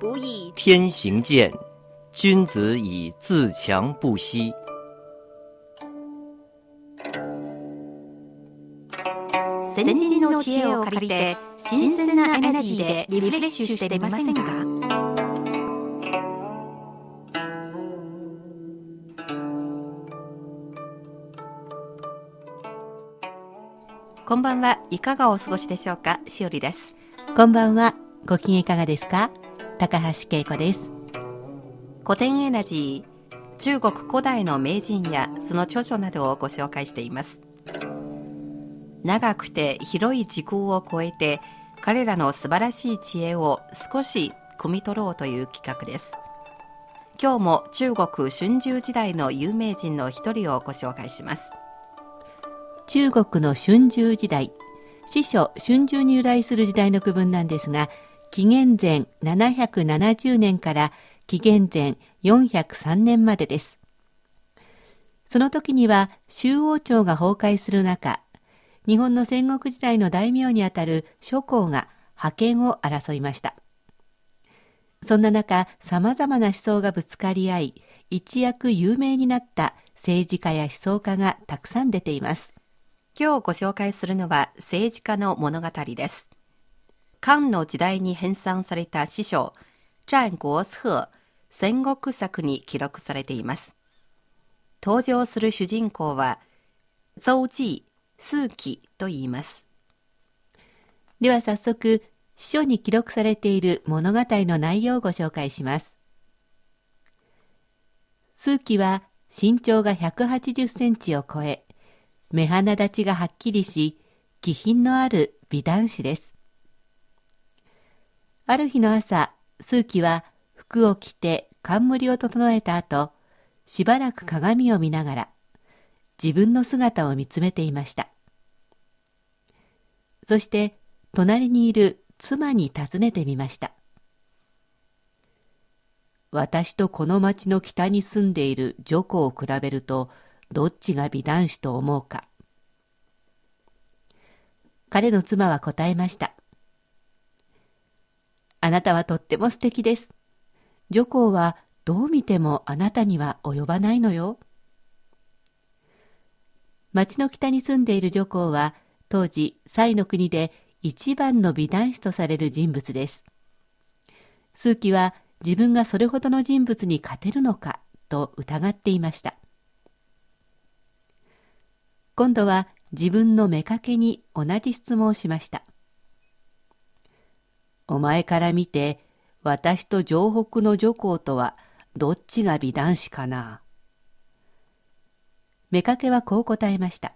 不亦天行健，君子以自强不息。先人の知恵を借りて新鮮なエナジーでリフレッシュしてみませんか？こんばんは。いかがお過ごしでしょうか？しおりです。こんばんは。ご機嫌いかがですか？高橋恵子です。古典エナジー中国古代の名人やその著書などをご紹介しています。長くて広い時空を超えて彼らの素晴らしい知恵を少し汲み取ろうという企画です。今日も中国春秋時代の有名人の一人をご紹介します。中国の春秋時代司書春秋に由来する時代の区分なんですが紀元前770年から紀元前403年までですその時には周王朝が崩壊する中日本の戦国時代の大名にあたる諸侯が覇権を争いました。そんな中、様々な思想がぶつかり合い、一躍有名になった政治家や思想家がたくさん出ています。今日ご紹介するのは政治家の物語です。漢の時代に編纂された詩書、战国策、戦国作に記録されています。登場する主人公は、邹忌、数記と言います。では早速、詩書に記録されている物語の内容をご紹介します。数記は身長が180センチを超え、目鼻立ちがはっきりし、気品のある美男子です。ある日の朝、数奇は服を着て冠を整えた後、しばらく鏡を見ながら、自分の姿を見つめていました。そして隣にいる妻に尋ねてみました。私とこの町の北に住んでいる女子を比べるとどっちが美男子と思うか。彼の妻は答えました。あなたはとっても素敵です。女皇はどう見てもあなたには及ばないのよ。町の北に住んでいる女皇は当時、西の国で一番の美男子とされる人物です。数奇は自分がそれほどの人物に勝てるのかと疑っていました。今度は自分の妾に同じ質問をしました。お前から見て、私と城北の女皇とはどっちが美男子かな？妾はこう答えました。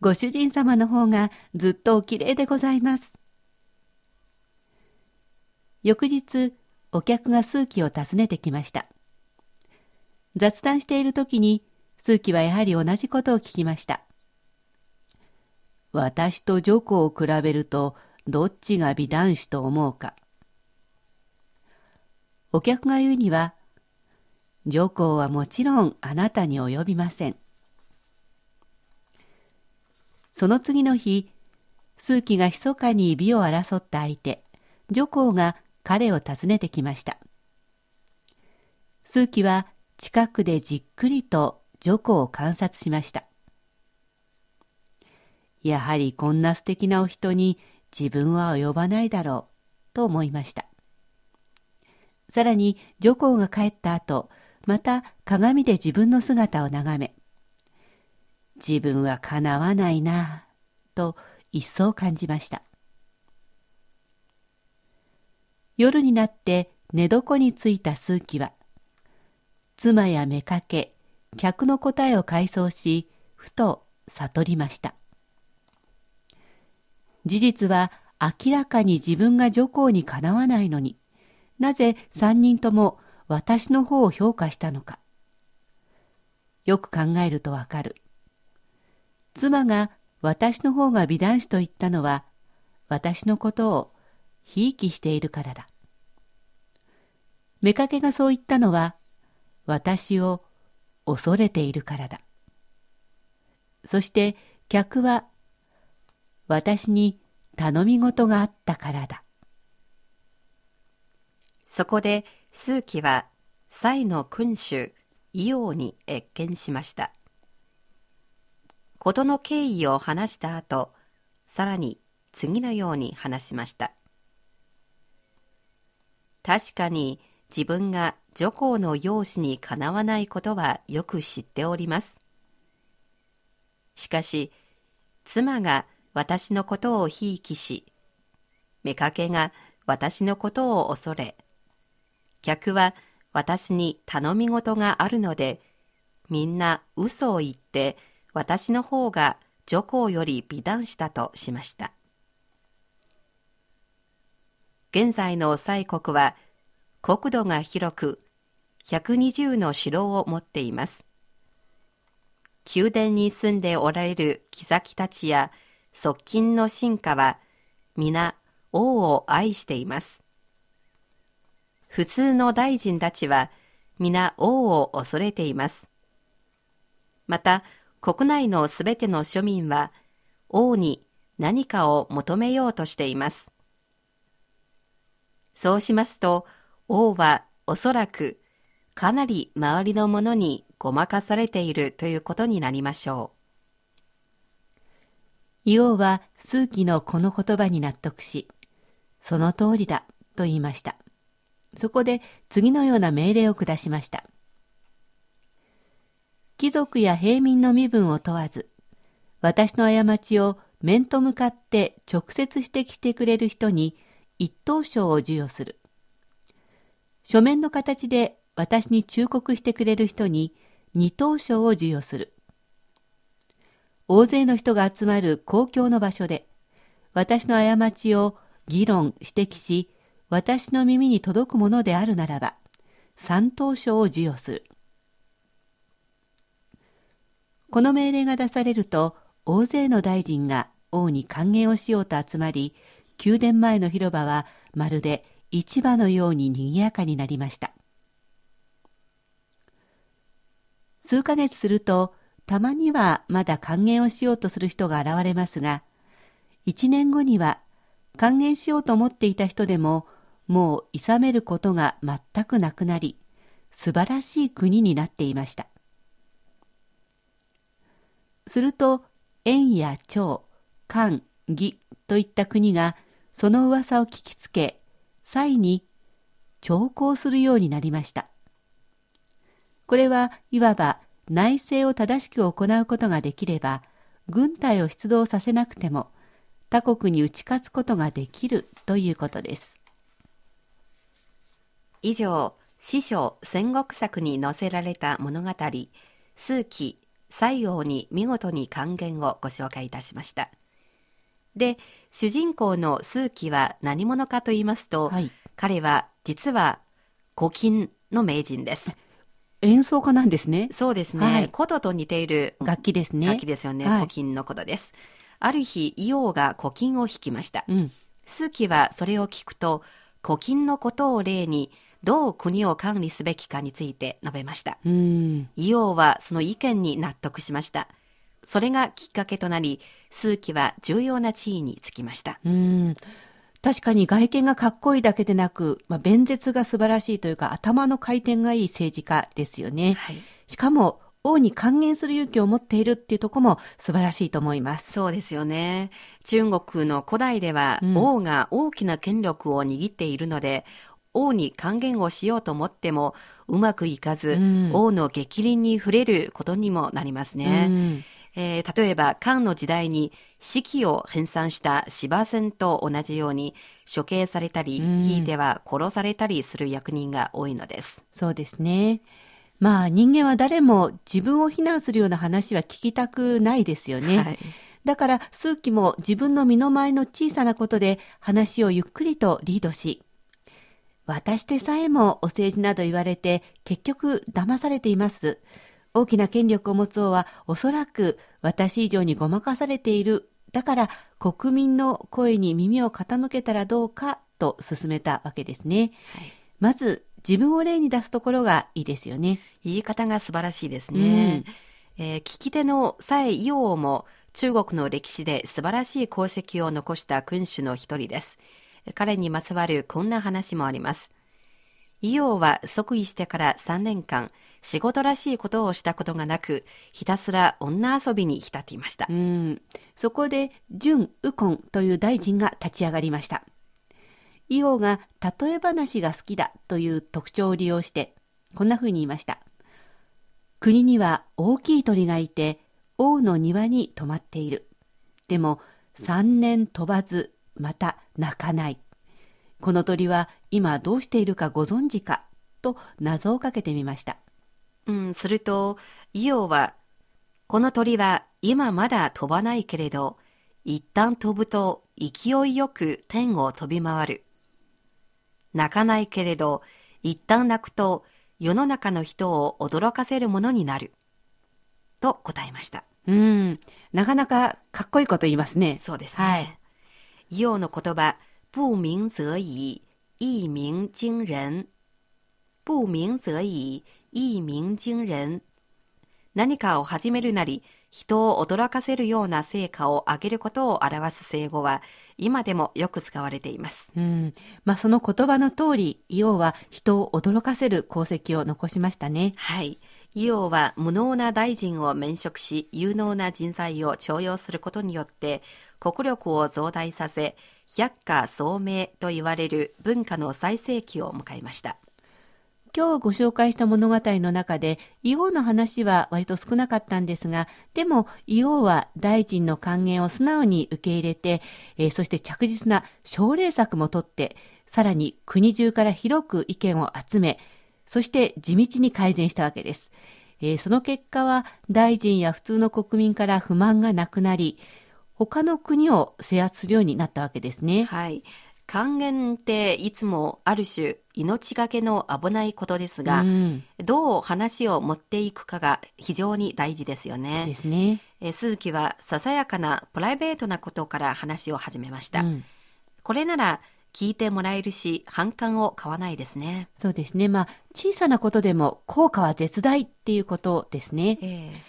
ご主人様の方がずっとおきれいでございます。翌日、お客が数奇を訪ねてきました。雑談している時に、数奇はやはり同じことを聞きました。私と女子を比べると、どっちが美男子と思うか。お客が言うには、女皇はもちろんあなたに及びません。その次の日、数奇が密かに美を争った相手、女皇が彼を訪ねてきました。数奇は近くでじっくりと女皇を観察しました。やはりこんな素敵なお人に自分は及ばないだろうと思いました。さらに女皇が帰った後、また鏡で自分の姿を眺め、自分はかなわないなと一層感じました夜になって寝床に着いた数奇は妻や妾客の答えを回想しふと悟りました事実は明らかに自分が女皇にかなわないのになぜ三人とも私の方を評価したのか。よく考えるとわかる。妻が私の方が美男子と言ったのは、私のことをひいきしているからだ。妾がそう言ったのは、私を恐れているからだ。そして客は、私に頼み事があったからだ。そこで、数奇は、蔡の君主、イオに謁見しました。事の経緯を話した後、さらに次のように話しました。確かに自分が女皇の容姿にかなわないことはよく知っております。しかし、妻が私のことをひいきし、妾が私のことを恐れ、客は私に頼み事があるので、みんな嘘を言って私の方が女皇より美男子だとしました。現在の西国は国土が広く120の城を持っています。宮殿に住んでおられる妃たちや側近の臣下は皆王を愛しています。普通の大臣たちは皆王を恐れています。また国内のすべての庶民は王に何かを求めようとしています。そうしますと、王はおそらくかなり周りのものにごまかされているということになりましょう。イオは数奇のこの言葉に納得し、その通りだと言いました。そこで次のような命令を下しました。貴族や平民の身分を問わず、私の過ちを面と向かって直接指摘してくれる人に一等賞を授与する。書面の形で私に忠告してくれる人に二等賞を授与する。大勢の人が集まる公共の場所で、私の過ちを議論、指摘し、私の耳に届くものであるならば、三等賞を授与する。この命令が出されると、大勢の大臣が王に歓迎をしようと集まり、宮殿前の広場はまるで市場のように賑やかになりました。数ヶ月すると、たまにはまだ歓迎をしようとする人が現れますが、一年後には歓迎しようと思っていた人でも、もう諌めることが全くなくなり、素晴らしい国になっていました。すると、円や長、漢、義といった国がその噂を聞きつけ、際に徴工するようになりました。これはいわば内政を正しく行うことができれば、軍隊を出動させなくても他国に打ち勝つことができるということです。以上、師匠戦国作に載せられた物語、数奇、西王に見事に還元をご紹介いたしました。で、主人公の数奇は何者かと言いますと、はい、彼は実は古今の名人です。演奏家なんですね。そうですね。はい、琴と似ている楽器ですね。楽器ですよね。はい、古今のことです。ある日、イオが古今を弾きました。うん、数奇はそれを聞くと、古今のことを例に、どう国を管理すべきかについて述べました。イオはその意見に納得しました。それがきっかけとなり、数奇は重要な地位につきました。うん確かに外見がかっこいいだけでなく、まあ、弁舌が素晴らしいというか、頭の回転がいい政治家ですよね。はい、しかも、王に還元する勇気を持っているっていうところも素晴らしいと思います。そうですよね。中国の古代では、うん、王が大きな権力を握っているので、王に還元をしようと思ってもうまくいかず、うん、王の逆鱗に触れることにもなりますね。うんえー、例えば、漢の時代に四季を編纂した司馬遷と同じように処刑されたり、ひいては殺されたりする役人が多いのです。そうですね。まあ人間は誰も自分を非難するような話は聞きたくないですよね。はい、だから数奇も自分の身の回りの小さなことで話をゆっくりとリードし、私でさえもお政治など言われて結局騙されています。大きな権力を持つ王はおそらく私以上にごまかされている。だから国民の声に耳を傾けたらどうかと進めたわけですね。はいまず自分を例に出すところがいいですよね。言い方が素晴らしいですね。えー聞き手の蔡伊王も中国の歴史で素晴らしい功績を残した君主の一人です。彼にまつわるこんな話もあります。伊王は即位してから3年間、仕事らしいことをしたことがなく、ひたすら女遊びに浸っていましたう。ん。そこで、準ウコンという大臣が立ち上がりました。イオが例え話が好きだという特徴を利用して、こんな風に言いました。国には大きい鳥がいて、王の庭に泊まっている。でも、三年飛ばず、また鳴かない。この鳥は今どうしているかご存知かと謎をかけてみました。うん、すると、イオは、この鳥は今まだ飛ばないけれど、一旦飛ぶと勢いよく天を飛び回る。鳴かないけれど、一旦鳴くと世の中の人を驚かせるものになる。と答えました。うん。なかなかかっこいいこと言いますね。そうですね。はいイオの言葉、不鸣則已、一鳴驚人。不鳴則已、一鳴驚人。何かを始めるなり、人を驚かせるような成果を上げることを表す成語は、今でもよく使われています。うん。まあ、その言葉の通り、イオは人を驚かせる功績を残しましたね。はい。イオは無能な大臣を免職し、有能な人材を重用することによって、国力を増大させ、百花聡明と言われる文化の最盛期を迎えました。今日ご紹介した物語の中で、イオの話は割と少なかったんですが、でも、イオは大臣の還元を素直に受け入れて、えーそして着実な奨励策も取って、さらに国中から広く意見を集め、そして地道に改善したわけです。えーその結果は、大臣や普通の国民から不満がなくなり、他の国を制圧するようになったわけですね。はい。還元っていつもある種命がけの危ないことですが、うん、どう話を持っていくかが非常に大事ですよでね。すね。えー鈴木はささやかなプライベートなことから話を始めました。うんこれなら聞いてもらえるし反感を買わないですね。そうですね。まあ、小さなことでも効果は絶大っていうことですね。え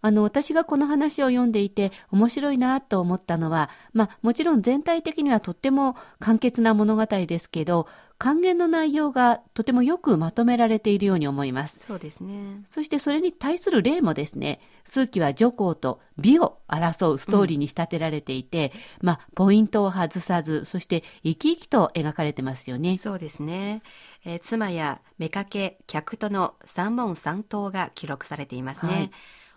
あの、私がこの話を読んでいて面白いなと思ったのは、まあ、もちろん全体的にはとっても簡潔な物語ですけど、還元の内容がとてもよくまとめられているように思います。そうですね。そしてそれに対する例もですね、数奇は女皇と美を争うストーリーに仕立てられていて、まあ、ポイントを外さず、そして生き生きと描かれてますよね。そうですね。えー妻や妾、客との三問三答が記録されていますね。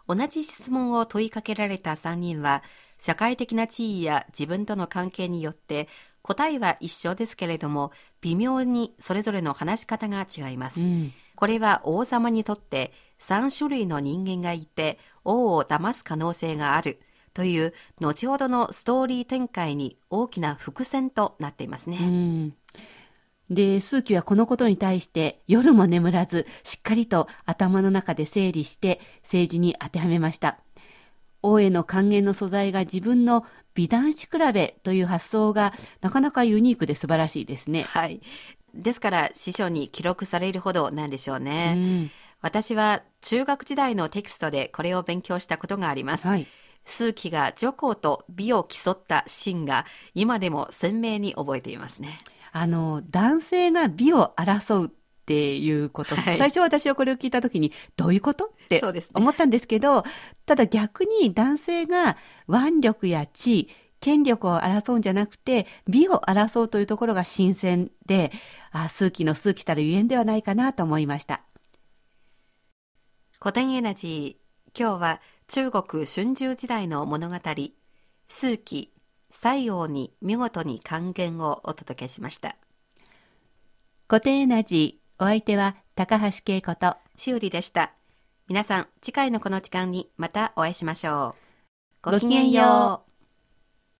同じ質問を問いかけられた3人は、社会的な地位や自分との関係によって、答えは一緒ですけれども、微妙にそれぞれの話し方が違います。うん。これは王様にとって3種類の人間がいて王を騙す可能性があるという後ほどのストーリー展開に大きな伏線となっていますね。うん。で、数奇はこのことに対して夜も眠らず、しっかりと頭の中で整理して政治に当てはめました。王への還元の素材が自分の美男子比べという発想がなかなかユニークで素晴らしいですね。はい。ですから司書に記録されるほどなんでしょううね。ん。私は中学時代のテキストでこれを勉強したことがあります。はい。数奇が女皇と美を競ったシーンが今でも鮮明に覚えていますね。あの、男性が美を争うっていうこと、はい最初私はこれを聞いたときに、どういうこと？って思ったんですけど、ただ逆に男性が腕力や地位、権力を争うんじゃなくて、美を争うというところが新鮮で、あ、数奇の数奇たるゆえんではないかなと思いました。古典エナジー。今日は中国春秋時代の物語、数奇、西洋に見事に還元をお届けしました。古典エナジー、お相手は高橋恵子と、しおりでした。皆さん、次回のこの時間にまたお会いしましょう。ごきげんよう。